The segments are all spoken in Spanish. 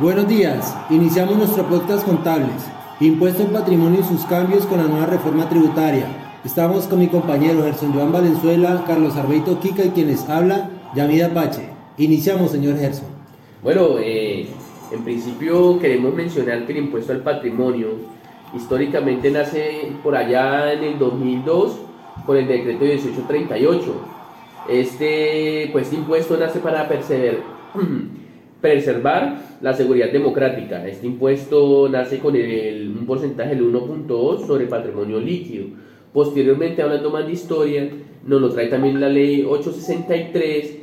Buenos días, iniciamos nuestro podcast contables, Impuesto al Patrimonio y sus cambios con la nueva reforma tributaria. Estamos con mi compañero Gerson Joan Valenzuela, Carlos Arbeito Kika y quienes habla, Yamida Pache. Iniciamos, señor Gerson. Bueno, eh, en principio queremos mencionar que el impuesto al patrimonio históricamente nace por allá en el 2002 por el decreto 1838. Este, pues, este impuesto nace para perseverar preservar la seguridad democrática. Este impuesto nace con un porcentaje del 1.2 sobre patrimonio líquido. Posteriormente, hablando más de historia, nos lo trae también la ley 863,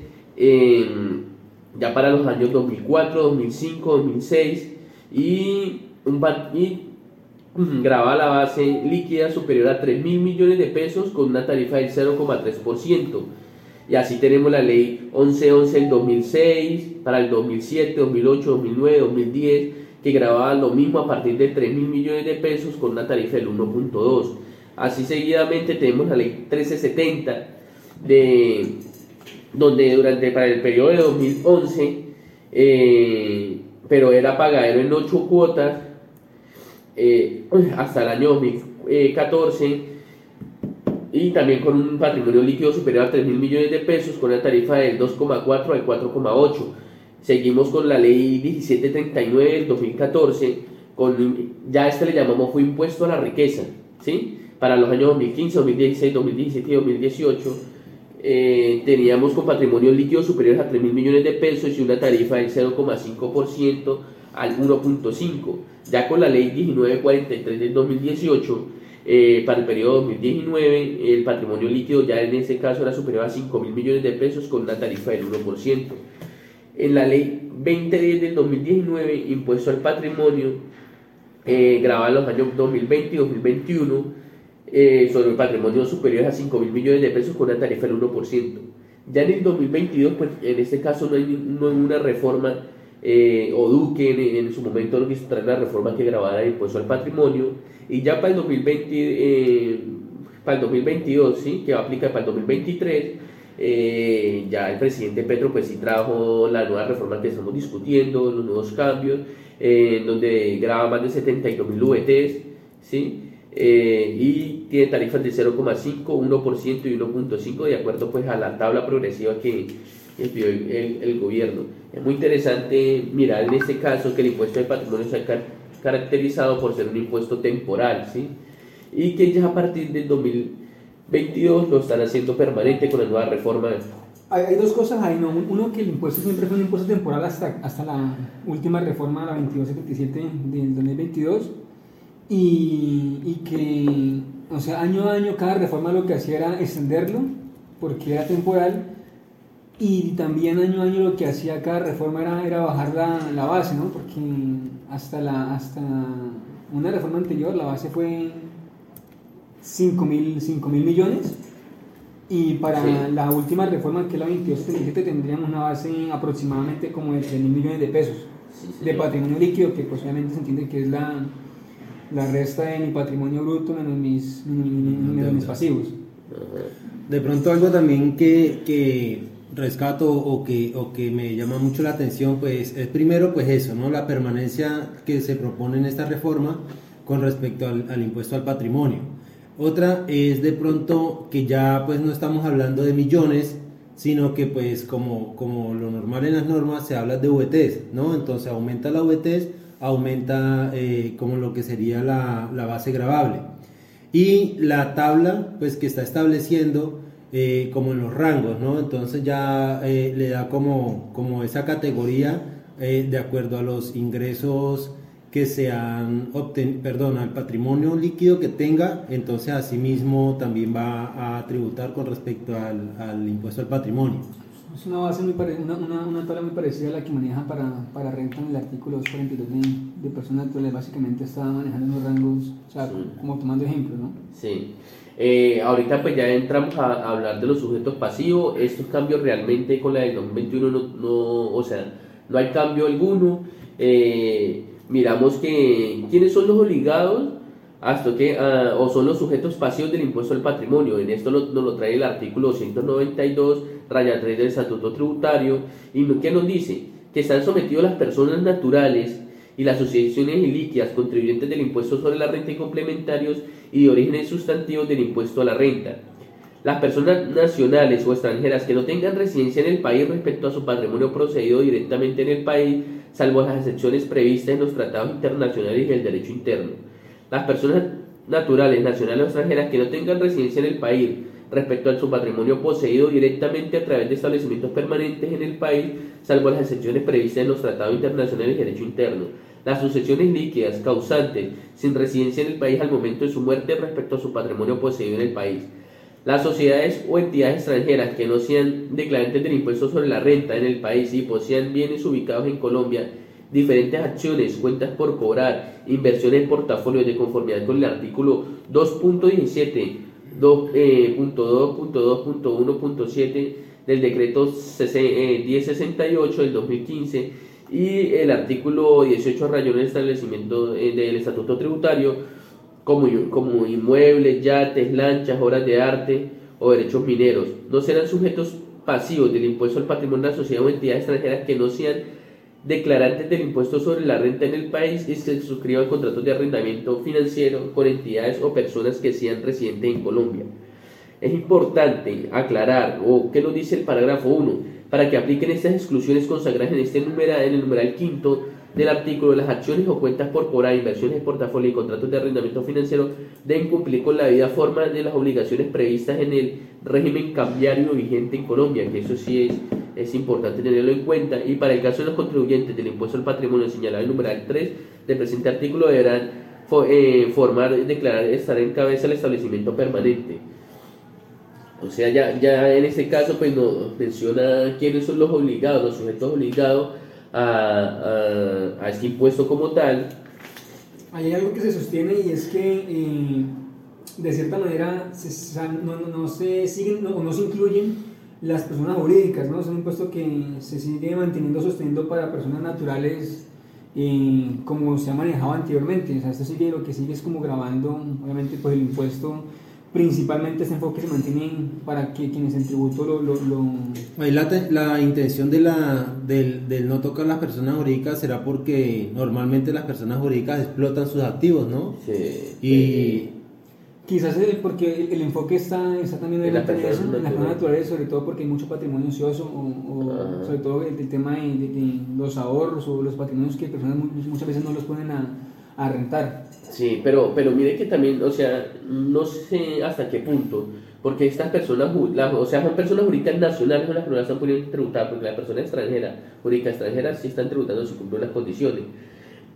ya para los años 2004, 2005, 2006, y, un, y graba la base líquida superior a 3 mil millones de pesos con una tarifa del 0,3%. Y así tenemos la ley 1111 del 2006, para el 2007, 2008, 2009, 2010, que grababa lo mismo a partir de 3 mil millones de pesos con una tarifa del 1.2. Así seguidamente tenemos la ley 1370, de, donde durante para el periodo de 2011, eh, pero era pagadero en 8 cuotas, eh, hasta el año 2014 y también con un patrimonio líquido superior a 3 mil millones de pesos con una tarifa del 2,4 al 4,8. Seguimos con la ley 1739 del 2014, con, ya este le llamamos fue impuesto a la riqueza, ¿sí? Para los años 2015, 2016, 2017 y 2018 eh, teníamos con patrimonio líquido superior a 3 mil millones de pesos y una tarifa del 0,5% al 1.5. Ya con la ley 1943 del 2018 eh, para el periodo 2019, el patrimonio líquido ya en ese caso era superior a 5 mil millones de pesos con una tarifa del 1%. En la ley 2010 del 2019, impuesto al patrimonio, eh, en los años 2020 y 2021, eh, sobre el patrimonio superior a 5 mil millones de pesos con una tarifa del 1%. Ya en el 2022, pues en este caso no hay, una reforma eh, o Duque en, su momento lo quiso traer la reforma que grabara el impuesto al patrimonio y ya para el 2020 eh, para el 2022 sí que va a aplicar para el 2023 eh, ya el presidente Petro pues sí trajo la nueva reforma que estamos discutiendo los nuevos cambios en donde graba más de 72 mil VTs sí y tiene tarifas de 0,5, 1% y 1.5 de acuerdo pues a la tabla progresiva que el, el, gobierno. Es muy interesante mirar en este caso que el impuesto de patrimonio se ha caracterizado por ser un impuesto temporal, ¿sí? Y que ya a partir del 2022 lo están haciendo permanente con la nueva reforma. Hay, dos cosas ahí, ¿no? Uno, que el impuesto siempre fue un impuesto temporal hasta, hasta la última reforma, la 2277 del 2022, y, y que, o sea, año a año cada reforma lo que hacía era extenderlo, porque era temporal, y también año a año lo que hacía cada reforma era, era bajar la, la, base, ¿no? Porque hasta, la, hasta una reforma anterior la base fue 5 mil millones. Y para la última reforma, que es la 2277, tendríamos una base aproximadamente como de 3 mil millones de pesos de patrimonio líquido, que posiblemente pues, se entiende que es la, la resta de mi patrimonio bruto menos mis, menos mis pasivos. De pronto algo también que, que rescato o que, o que me llama mucho la atención, pues es primero pues eso, ¿no? La permanencia que se propone en esta reforma con respecto al, impuesto al patrimonio. Otra es de pronto que ya pues no estamos hablando de millones, sino que pues como, como lo normal en las normas se habla de VTs, ¿no? Entonces aumenta la VTs, aumenta eh, como lo que sería la, la base gravable. Y la tabla pues que está estableciendo eh, como en los rangos, ¿no? Entonces ya eh, le da como, como esa categoría eh, de acuerdo a los ingresos que se han obtenido, perdón, al patrimonio líquido que tenga, entonces asimismo también va a tributar con respecto al, al impuesto al patrimonio. Es una base muy una, una, una, tabla muy parecida a la que maneja para, para renta en el artículo 242 de, de personas actuales, básicamente está manejando los rangos, o sea, como tomando ejemplo, ¿no? Sí. Eh, ahorita pues ya entramos a, hablar de los sujetos pasivos. Estos cambios realmente con la del 2021 no, no o sea, no hay cambio alguno. Eh, miramos que quiénes son los obligados hasta que ah, o son los sujetos pasivos del impuesto al patrimonio. En esto nos lo trae el artículo 292, raya 3 del Estatuto Tributario, y que nos dice que están sometidos las personas naturales y las asociaciones ilíquidas contribuyentes del impuesto sobre la renta y complementarios y de orígenes sustantivos del impuesto a la renta. Las personas nacionales o extranjeras que no tengan residencia en el país respecto a su patrimonio procedido directamente en el país, salvo las excepciones previstas en los tratados internacionales y el derecho interno. Las personas naturales, nacionales o extranjeras que no tengan residencia en el país respecto a su patrimonio poseído directamente a través de establecimientos permanentes en el país, salvo las excepciones previstas en los tratados internacionales y derecho interno. Las sucesiones líquidas causantes sin residencia en el país al momento de su muerte respecto a su patrimonio poseído en el país. Las sociedades o entidades extranjeras que no sean declarantes del impuesto sobre la renta en el país y posean bienes ubicados en Colombia, diferentes acciones, cuentas por cobrar, inversiones en portafolios de conformidad con el artículo 2.17 2.2.2.1.7 eh, del decreto 1068 eh, del 2015 y el artículo 18 rayón del establecimiento eh, del estatuto tributario como, como inmuebles, yates, lanchas, obras de arte o derechos mineros. No serán sujetos pasivos del impuesto al patrimonio de la sociedad o entidades extranjeras que no sean declarantes del impuesto sobre la renta en el país y se suscriban contratos de arrendamiento financiero con entidades o personas que sean residentes en Colombia. Es importante aclarar, o qué nos dice el parágrafo 1, para que apliquen estas exclusiones consagradas en, este numeral, en el numeral quinto del artículo, las acciones o cuentas por cobrar, inversiones de portafolio y contratos de arrendamiento financiero deben cumplir con la debida forma de las obligaciones previstas en el régimen cambiario vigente en Colombia, que eso sí es, es importante tenerlo en cuenta. Y para el caso de los contribuyentes del impuesto al patrimonio señalado en el numeral 3 del presente artículo deberán eh, formar, declarar, estar en cabeza el establecimiento permanente. O sea, ya, ya en este caso pues nos menciona quiénes son los obligados, los sujetos obligados a, a, este impuesto como tal. Hay algo que se sostiene y es que eh, de cierta manera no, no, se siguen o no, se incluyen las personas jurídicas, ¿no? Es un impuesto que se sigue manteniendo, sosteniendo para personas naturales eh, como se ha manejado anteriormente. O sea, esto sigue, lo que sigue es como grabando, obviamente, pues el impuesto principalmente ese enfoque se mantiene para que quienes en tributo lo... lo, La, la, intención de la, del, del, no tocar las personas jurídicas será porque normalmente las personas jurídicas explotan sus activos, ¿no? Sí. Y... Quizás porque el enfoque está, está también en, la eso, en naturales, sobre todo porque hay mucho patrimonio ocioso, o, sobre todo el, tema de, los ahorros o los patrimonios que personas muchas veces no los ponen a, a rentar. Sí, pero, pero mire que también, o sea, no sé hasta qué punto, porque estas personas, o sea, son personas jurídicas nacionales son las que no las están pudiendo tributar, porque la persona extranjera, jurídica extranjera, sí están tributando si cumplen las condiciones.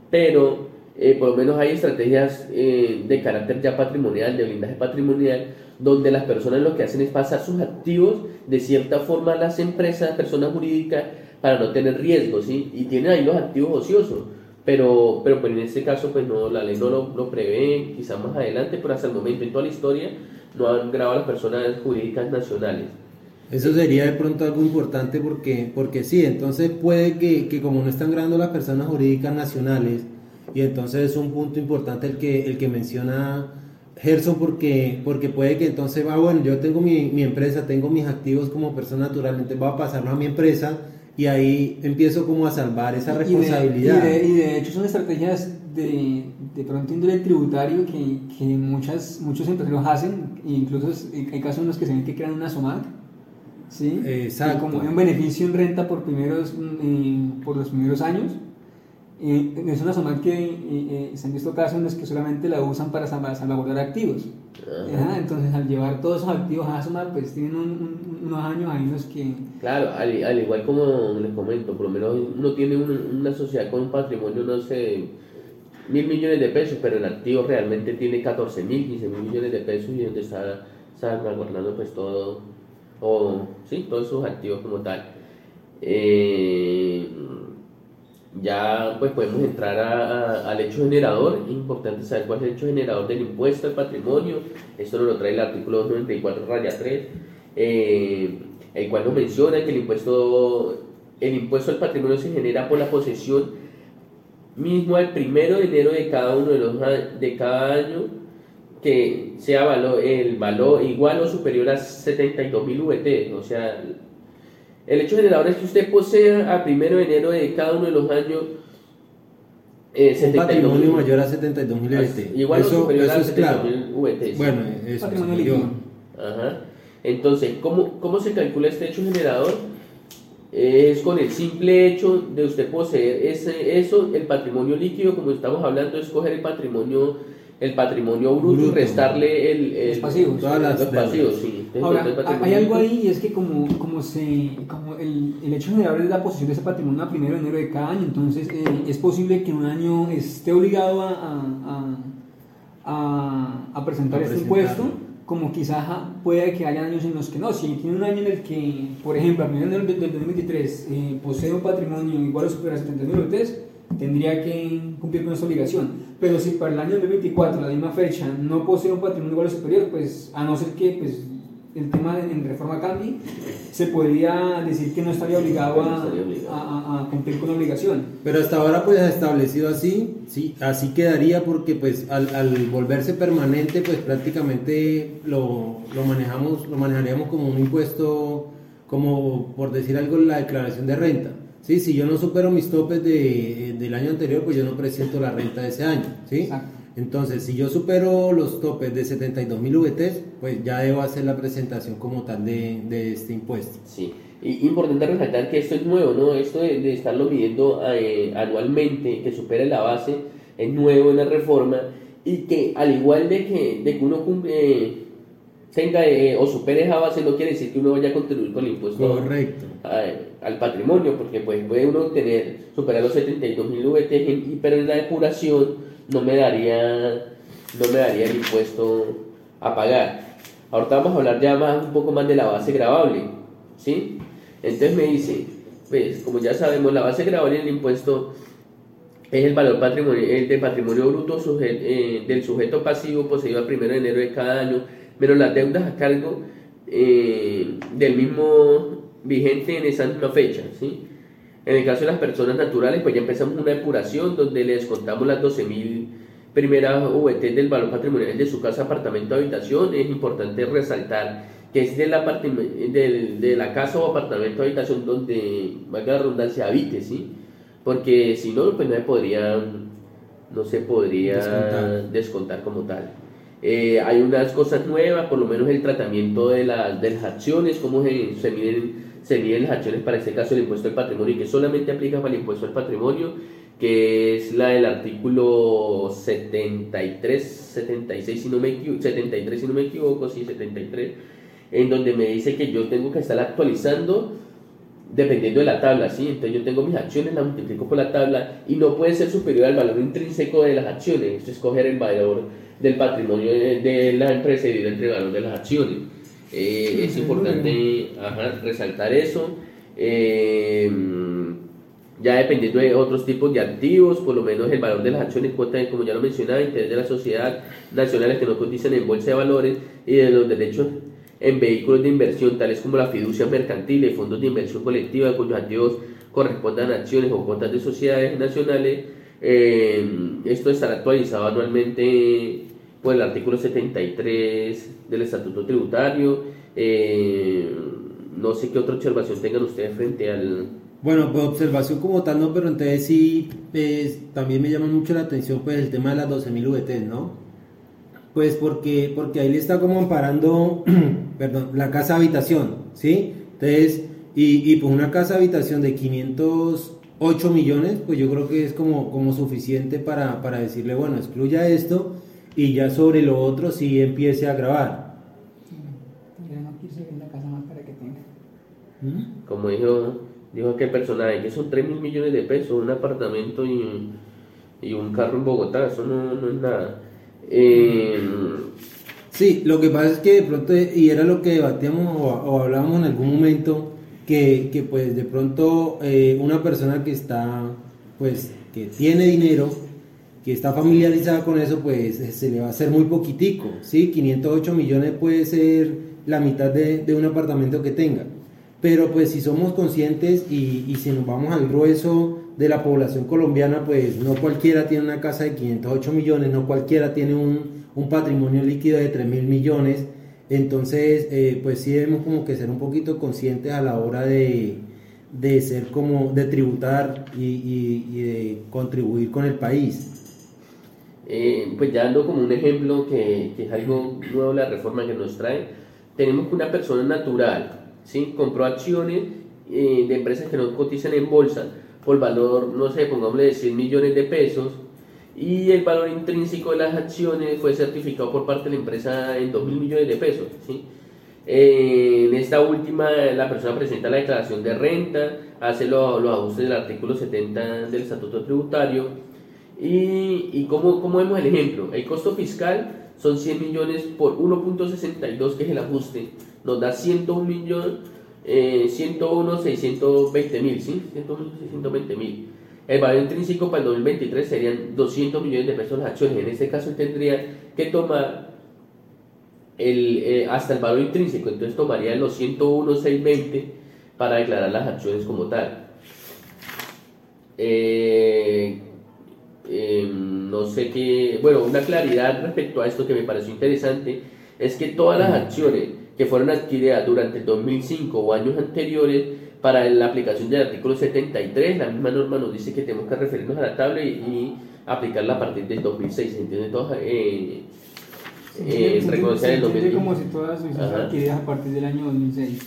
Pero, eh, por lo menos hay estrategias eh, de carácter ya patrimonial, de blindaje patrimonial, donde las personas lo que hacen es pasar sus activos de cierta forma a las empresas, personas jurídicas, para no tener riesgos. Y tienen ahí los activos ociosos pero, pero pues en este caso pues no, la ley no lo, prevé, quizás más adelante, pero hasta el momento en toda la historia no han grabado las personas jurídicas nacionales. Eso sería de pronto algo importante porque, porque sí, entonces puede que, que como no están grabando las personas jurídicas nacionales, y entonces es un punto importante el que, el que menciona Gerson porque, porque puede que entonces va, bueno, yo tengo mi, mi empresa, tengo mis activos como persona natural, entonces voy a pasarlo a mi empresa y ahí empiezo como a salvar esa responsabilidad. Y de, hecho son estrategias de, de pronto índole tributario que, que muchas, muchos empresarios hacen, e incluso hay casos en los que se ven que crean una SOMAC, ¿sí? Exacto. Como un beneficio en renta por, primeros, mm, por los primeros años eh, es una zona que eh, eh, se han visto casos en los que solamente la usan para salvaguardar activos. entonces, al llevar todos esos activos a Sumar, pues tienen unos años ahí los que... Claro, al, igual como les comento, por lo menos uno tiene una sociedad con un patrimonio, no sé, mil millones de pesos, pero el activo realmente tiene 14 mil, 15 mil millones de pesos y donde está salvaguardando pues todo, o, sí, todos sus activos como tal. Eh, ya pues podemos entrar al hecho generador. Es importante saber cuál es el hecho generador del impuesto al patrimonio. Esto nos lo trae el artículo 294 raya 3, eh, el cual nos menciona que el impuesto, el impuesto al patrimonio se genera por la posesión mismo al primero de enero de cada uno de los de cada año que sea valor, el valor igual o superior a 72.000 VT, o sea, El hecho generador es que usted posea a primero de enero de cada uno de los años eh, 72 patrimonio mayor a 72 mil VT. Igual eso, o superior eso a 72 mil VT. Bueno, eso es Ajá. Entonces, ¿cómo, ¿cómo se calcula este hecho generador? Es con el simple hecho de usted poseer ese, eso, el patrimonio líquido, como estamos hablando, es coger el patrimonio el patrimonio bruto, y restarle el, los pasivos. Todas las, los pasivos, sí. Ahora, hay algo ahí y es que como, como, se, como el, el hecho general es la posición de ese patrimonio a primero de enero de cada año, entonces eh, es posible que un año esté obligado a, a, a, a presentar este impuesto, como quizás puede que haya años en los que no. Si tiene un año en el que, por ejemplo, a primero de enero del 2023 eh, posee un patrimonio igual o superior a 70 mil tendría que cumplir con esa obligación pero si para el año 2024, la misma fecha, no posee un patrimonio igual o superior, pues a no ser que pues, el tema en reforma cambie, se podría decir que no estaría obligado a, a, cumplir con la obligación. Pero hasta ahora pues establecido así, sí, así quedaría porque pues al, al volverse permanente pues prácticamente lo, lo, manejamos, lo manejaríamos como un impuesto, como por decir algo la declaración de renta. Sí, si yo no supero mis topes de, del año anterior, pues yo no presento la renta de ese año. ¿sí? Entonces, si yo supero los topes de 72 mil VTs, pues ya debo hacer la presentación como tal de, de este impuesto. Sí, y importante resaltar que esto es nuevo, ¿no? Esto de, estarlo midiendo eh, anualmente, que supere la base, es nuevo en la reforma y que al igual de que, de que uno cumple tenga eh, o supere esa base no quiere decir que uno vaya a contribuir con el impuesto Correcto. Al patrimonio, porque pues puede uno tener, superar los 72 mil VT, pero en la depuración no me daría, no me daría el impuesto a pagar. Ahorita vamos a hablar ya más, un poco más de la base grabable, ¿sí? Entonces me dice, pues como ya sabemos, la base grabable del impuesto es el valor patrimonial de patrimonio bruto eh, del sujeto pasivo poseído al 1 de enero de cada año pero las deudas a cargo eh, del mismo vigente en esa misma fecha. ¿sí? En el caso de las personas naturales, pues ya empezamos una depuración donde les descontamos las 12.000 primeras VT del valor patrimonial de su casa, apartamento, habitación. Es importante resaltar que es de la, de la casa o apartamento, habitación donde, valga la redundancia, habite, ¿sí? Porque si no, pues no se podría, no se podría descontar como tal. Eh, hay unas cosas nuevas, por lo menos el tratamiento de, las acciones, cómo se, se, miden, se miden las acciones para este caso el impuesto al patrimonio, que solamente aplica para el impuesto al patrimonio, que es la del artículo 73, 76, si no me, 73 si no me equivoco, sí, 73, en donde me dice que yo tengo que estar actualizando dependiendo de la tabla, ¿sí? Entonces yo tengo mis acciones, las multiplico por la tabla y no puede ser superior al valor intrínseco de las acciones, esto es coger el valor del patrimonio de, la empresa y entre el valor de las acciones. Eh, es importante resaltar eso. Eh, ya dependiendo de otros tipos de activos, por lo menos el valor de las acciones, cuota, como ya lo mencionaba, interés de la sociedad nacionales que no cotizan en bolsa de valores y de los derechos en vehículos de inversión, tales como la fiducia mercantil y fondos de inversión colectiva, cuyos activos correspondan a acciones o cuotas de sociedades nacionales. Eh, esto estará actualizado anualmente por el artículo 73 del Estatuto Tributario. Eh, no sé qué otra observación tengan ustedes frente al... Bueno, pues observación como tal no, pero entonces sí, pues, también me llama mucho la atención pues el tema de las 12.000 VT, ¿no? Pues porque, porque ahí le está como amparando, perdón, la casa habitación, ¿sí? Entonces, y, y pues una casa habitación de 508 millones, pues yo creo que es como, como suficiente para, para decirle, bueno, excluya esto y ya sobre lo otro sí empiece a grabar. ¿Mm? Como dijo, dijo aquel personaje, que son 3 mil millones de pesos, un apartamento y, y un carro en Bogotá, eso no, no es nada. Eh, sí, lo que pasa es que de pronto, y era lo que debatíamos o, hablábamos en algún momento, que, que pues de pronto eh, una persona que está, pues, que tiene dinero, que está familiarizada con eso, pues se le va a hacer muy poquitico, ¿sí? 508 millones puede ser la mitad de, un apartamento que tenga. Pero pues si somos conscientes y, si nos vamos al grueso de la población colombiana, pues no cualquiera tiene una casa de 508 millones, no cualquiera tiene un, patrimonio líquido de 3 mil millones. Entonces, eh, pues sí debemos como que ser un poquito conscientes a la hora de, de ser como, de tributar y de contribuir con el país. Eh, pues ya dando como un ejemplo que, es algo nuevo la reforma que nos trae, tenemos una persona natural, ¿sí? Compró acciones eh, de empresas que no cotizan en bolsa por valor, no sé, pongámosle de 100 millones de pesos, y el valor intrínseco de las acciones fue certificado por parte de la empresa en 2 mil millones de pesos, ¿sí? En esta última, la persona presenta la declaración de renta, hace los, los ajustes del artículo 70 del Estatuto Tributario. Y, y como, como vemos el ejemplo, el costo fiscal son 100 millones por 1.62, que es el ajuste, nos da 101 millones, eh, 101, 620 mil, ¿sí? 101, 620 mil. El valor intrínseco para el 2023 serían 200 millones de pesos las acciones. En este caso, tendría que tomar el, eh, hasta el valor intrínseco, entonces tomaría los 101,620 para declarar las acciones como tal. Eh, eh, no sé qué, bueno, una claridad respecto a esto que me pareció interesante es que todas las acciones que fueron adquiridas durante el 2005 o años anteriores para la aplicación del artículo 73, la misma norma nos dice que tenemos que referirnos a la tabla y, y aplicarla a partir del 2006, ¿entiendes? Todas, eh, eh, reconocer el 2006. como si todas adquiridas a partir del año 2006.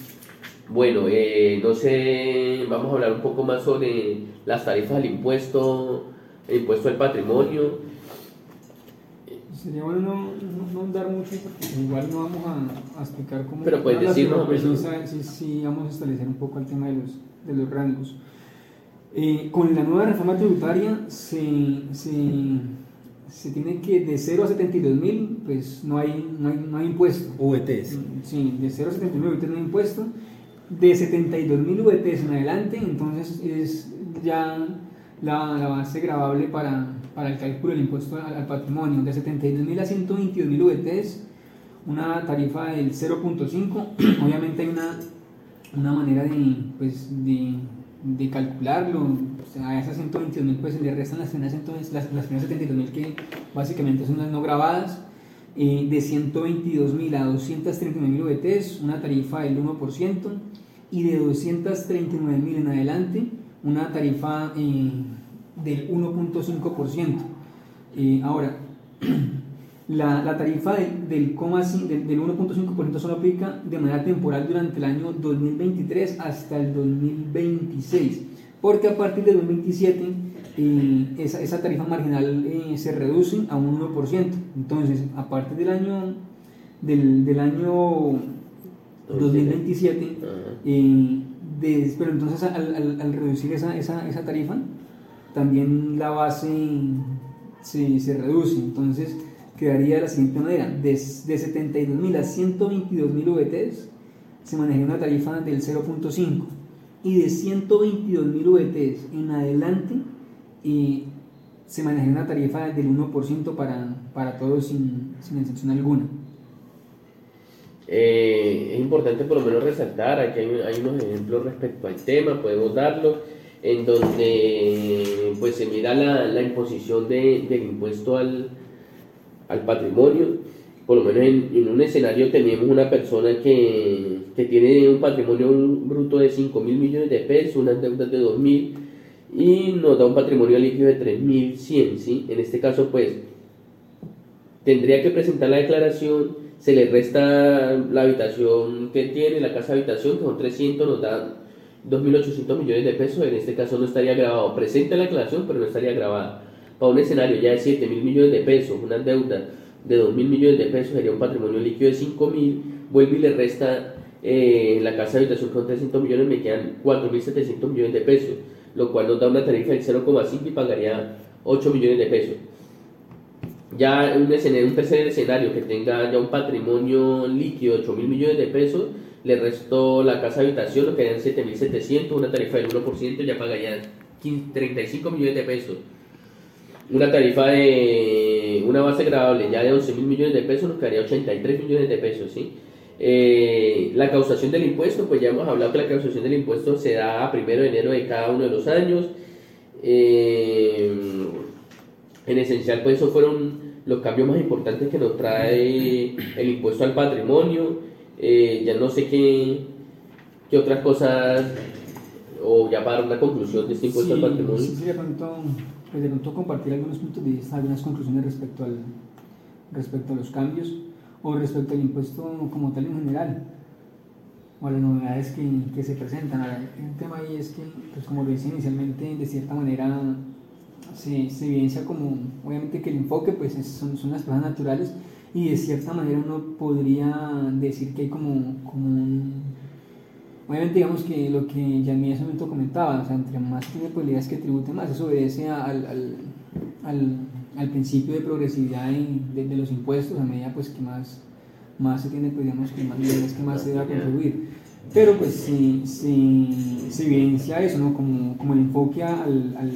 Bueno, eh, no sé, vamos a hablar un poco más sobre las tarifas del impuesto, el impuesto al patrimonio. Sería bueno no, no, no dar mucho porque igual no vamos a, a explicar cómo... Pero puedes decirnos... Pues sí, sí, vamos a establecer un poco el tema de los, de los rangos. Eh, con la nueva reforma tributaria se, se, se, tiene que de 0 a 72 mil, pues no hay, no hay, no hay impuesto. VTs. Sí, de 0 a 72 mil VTs no hay impuesto. De 72 mil VTs en adelante, entonces es ya la, la base grabable para, para el cálculo del impuesto al, al patrimonio. De 72 mil a 122 mil VTs, una tarifa del 0.5. Obviamente hay una, una manera de, pues, de de calcularlo, o sea, a esas 122 mil pues le restan las primeras, las, las primeras 72 mil que básicamente son las no grabadas, eh, de 122 mil a 239 mil VTs, una tarifa del 1%, y de 239 mil en adelante, una tarifa eh, del 1.5%. Eh, ahora, la, la, tarifa del, del, del, del 1.5% solo aplica de manera temporal durante el año 2023 hasta el 2026, porque a partir del 2027 eh, esa, esa, tarifa marginal se reduce a un 1%. Entonces, a partir del año, del, del año 2027, eh, pero entonces al, reducir esa, tarifa, también la base se, reduce. Entonces, quedaría de la siguiente manera, de, de 72.000 a 122.000 VTs se manejaría una tarifa del 0.5 y de 122.000 VTs en adelante eh, se manejaría una tarifa del 1% para, todos sin excepción alguna. Eh, es importante por lo menos resaltar, aquí hay, hay, unos ejemplos respecto al tema, podemos darlo, en donde pues se mira la, la imposición de, del impuesto al, al patrimonio. Por lo menos en, en un escenario tenemos una persona que, que, tiene un patrimonio bruto de 5 mil millones de pesos, unas deudas de 2 mil y nos da un patrimonio líquido de 3.100, ¿sí? En este caso, pues, tendría que presentar la declaración, se le resta la habitación que tiene, la casa habitación, que son 300, nos da 2.800 millones de pesos, en este caso no estaría grabado. Presenta la declaración, pero no estaría grabada para un escenario ya de 7 mil millones de pesos, una deuda de 2 mil millones de pesos sería un patrimonio líquido de 5 mil, vuelve y le resta eh, la casa de habitación con 300 millones, me quedan 4 mil 700 millones de pesos, lo cual nos da una tarifa del 0,5 y pagaría 8 millones de pesos. Ya un, tercer escenario que tenga ya un patrimonio líquido de 8 mil millones de pesos, le restó la casa de habitación, lo que harían 7.700, una tarifa del 1%, ya pagaría 35 millones de pesos una tarifa de una base grabable ya de 11 mil millones de pesos nos quedaría 83 millones de pesos, ¿sí? Eh, la causación del impuesto, pues ya hemos hablado que la causación del impuesto se da a primero de enero de cada uno de los años. Eh, en esencial, pues eso fueron los cambios más importantes que nos trae el impuesto al patrimonio. Eh, ya no sé qué, qué otras cosas, o ya para una conclusión de este impuesto al patrimonio. Sí, sí, de pronto, pues de pronto compartir algunos puntos de vista, algunas conclusiones respecto, al, respecto a los cambios o respecto al impuesto como tal en general o a las novedades que, que se presentan. El tema ahí es que, pues como lo hice inicialmente, de cierta manera se, se evidencia como, obviamente que el enfoque pues son, son, las personas naturales y de cierta manera uno podría decir que hay como, como un... Obviamente digamos que lo que ya en ese momento comentaba, o sea, entre más tiene probabilidades que tribute más, eso obedece al, al, al, al principio de progresividad de, de, los impuestos, a medida pues que más, más se tiene, pues digamos que más, que más se va a contribuir. Pero pues si, si, se evidencia eso, ¿no? Como, como el enfoque al, al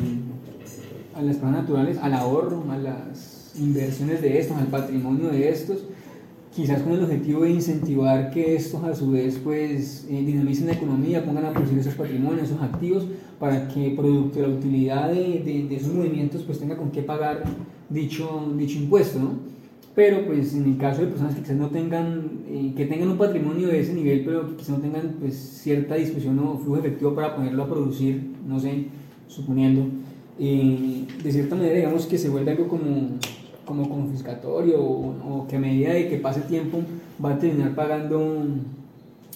a las personas naturales, al ahorro, a las inversiones de estos, al patrimonio de estos, quizás con el objetivo de incentivar que estos a su vez pues eh, dinamicen la economía, pongan a producir esos patrimonios, esos activos, para que producto de la utilidad de, de, de, esos movimientos pues tenga con qué pagar dicho, dicho impuesto, ¿no? Pero pues en el caso de personas que quizás no tengan, eh, que tengan un patrimonio de ese nivel, pero que quizás no tengan pues cierta disposición o flujo efectivo para ponerlo a producir, no sé, suponiendo, y de cierta manera digamos que se vuelve algo como, como confiscatorio o, que a medida de que pase tiempo va a terminar pagando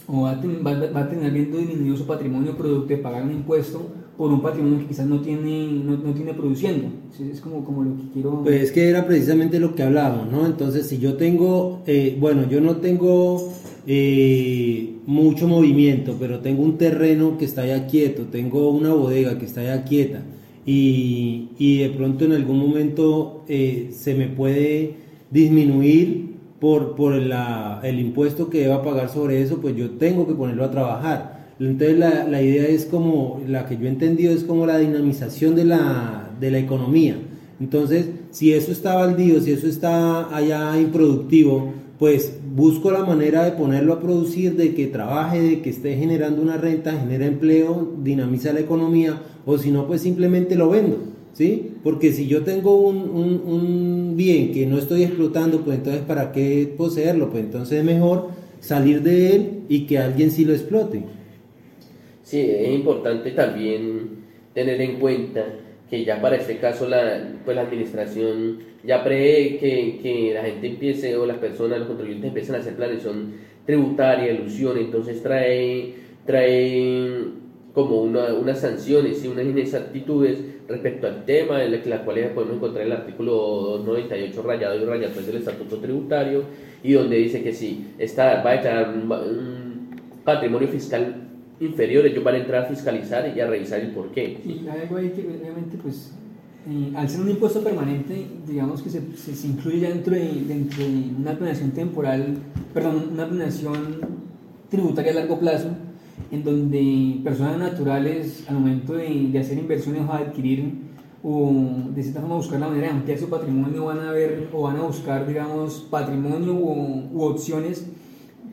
o va a, va, va a terminar viendo disminuido su patrimonio producto de pagar un impuesto por un patrimonio que quizás no tiene, no, no tiene produciendo. Es como, como lo que quiero... Pues es que era precisamente lo que hablábamos, ¿no? Entonces, si yo tengo, eh, bueno, yo no tengo eh, mucho movimiento, pero tengo un terreno que está ya quieto, tengo una bodega que está ya quieta, y, y de pronto en algún momento eh, se me puede disminuir por, por el impuesto que deba pagar sobre eso, pues yo tengo que ponerlo a trabajar. Entonces la, la, idea es como, la que yo he entendido es como la dinamización de la, de la economía. Entonces, si eso está baldío, si eso está allá improductivo, pues busco la manera de ponerlo a producir, de que trabaje, de que esté generando una renta, genera empleo, dinamiza la economía, o si no, pues simplemente lo vendo, ¿sí? Porque si yo tengo un, un, un, bien que no estoy explotando, pues entonces ¿para qué poseerlo? Pues entonces es mejor salir de él y que alguien sí lo explote. Sí, es importante también tener en cuenta que ya para este caso la, pues la administración ya prevé que, que la gente empiece o las personas, los contribuyentes empiecen a hacer planeación tributaria, ilusión, entonces trae, trae como una, unas sanciones y unas inexactitudes respecto al tema, en las cuales podemos encontrar el artículo 298 rayado y rayado del Estatuto Tributario, y donde dice que si está, va a declarar un, patrimonio fiscal inferior, ellos van a entrar a fiscalizar y a revisar el por qué. Y algo ahí que obviamente pues eh, al ser un impuesto permanente, digamos que se, se, se incluye dentro de, dentro de una planeación temporal, perdón, una planeación tributaria a largo plazo, en donde personas naturales al momento de, de hacer inversiones o adquirir o de cierta forma buscar la manera de ampliar su patrimonio van a ver o van a buscar digamos patrimonio u, u opciones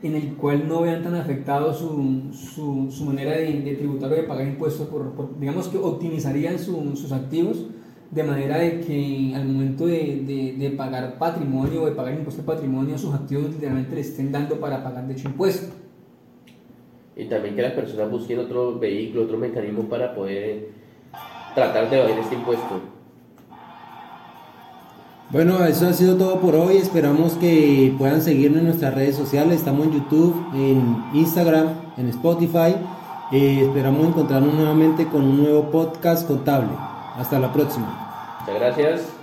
en el cual no vean tan afectado su, su, su manera de, de, tributar o de pagar impuestos por, por digamos que optimizarían su, sus activos de manera de que al momento de, de, de pagar patrimonio o de pagar impuesto de patrimonio sus activos literalmente le estén dando para pagar de hecho impuesto y también que las personas busquen otro vehículo, otro mecanismo para poder tratar de evadir este impuesto. Bueno, eso ha sido todo por hoy. Esperamos que puedan seguirnos en nuestras redes sociales. Estamos en YouTube, en Instagram, en Spotify. Eh, esperamos encontrarnos nuevamente con un nuevo podcast contable. Hasta la próxima. Muchas gracias.